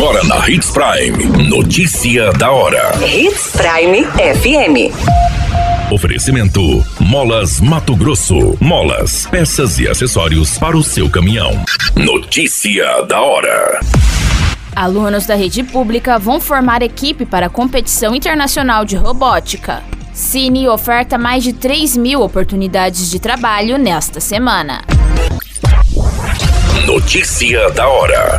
Agora na Hits Prime. Notícia da hora. Hits Prime FM. Oferecimento: Molas Mato Grosso. Molas, peças e acessórios para o seu caminhão. Notícia da hora. Alunos da rede pública vão formar equipe para a competição internacional de robótica. Cine oferta mais de 3 mil oportunidades de trabalho nesta semana. Notícia da hora.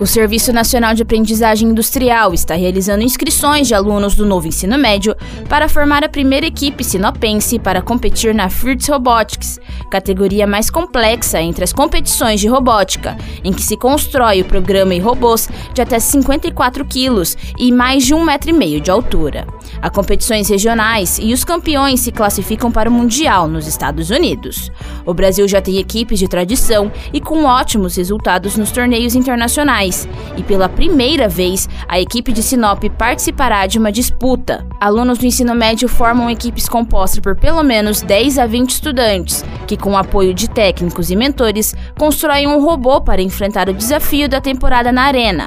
O Serviço Nacional de Aprendizagem Industrial está realizando inscrições de alunos do novo ensino médio para formar a primeira equipe sinopense para competir na FIRTS Robotics, categoria mais complexa entre as competições de robótica, em que se constrói o programa e robôs de até 54 quilos e mais de um metro e meio de altura. Há competições regionais e os campeões se classificam para o Mundial nos Estados Unidos. O Brasil já tem equipes de tradição e com ótimos resultados nos torneios internacionais e pela primeira vez a equipe de Sinop participará de uma disputa. Alunos do ensino médio formam equipes compostas por pelo menos 10 a 20 estudantes, que com o apoio de técnicos e mentores constroem um robô para enfrentar o desafio da temporada na arena.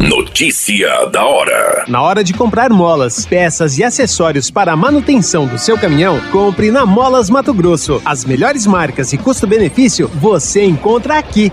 Notícia da hora. Na hora de comprar molas, peças e acessórios para a manutenção do seu caminhão, compre na Molas Mato Grosso. As melhores marcas e custo-benefício você encontra aqui.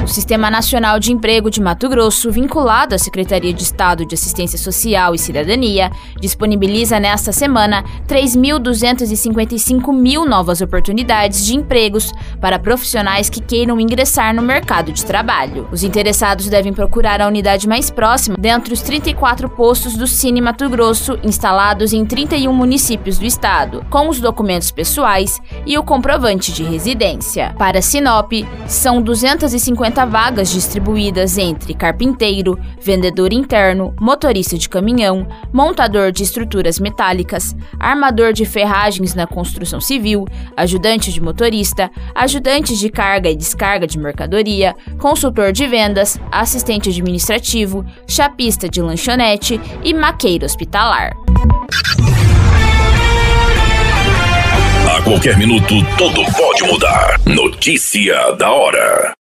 O Sistema Nacional de Emprego de Mato Grosso, vinculado à Secretaria de Estado de Assistência Social e Cidadania, disponibiliza nesta semana 3.255 mil novas oportunidades de empregos para profissionais que queiram ingressar no mercado de trabalho. Os interessados devem procurar a unidade mais próxima dentre os 34 postos do Cine Mato Grosso instalados em 31 municípios do estado, com os documentos pessoais e o comprovante de residência. Para Sinop, são 250 50 vagas distribuídas entre carpinteiro, vendedor interno, motorista de caminhão, montador de estruturas metálicas, armador de ferragens na construção civil, ajudante de motorista, ajudante de carga e descarga de mercadoria, consultor de vendas, assistente administrativo, chapista de lanchonete e maqueiro hospitalar. A qualquer minuto, tudo pode mudar. Notícia da hora.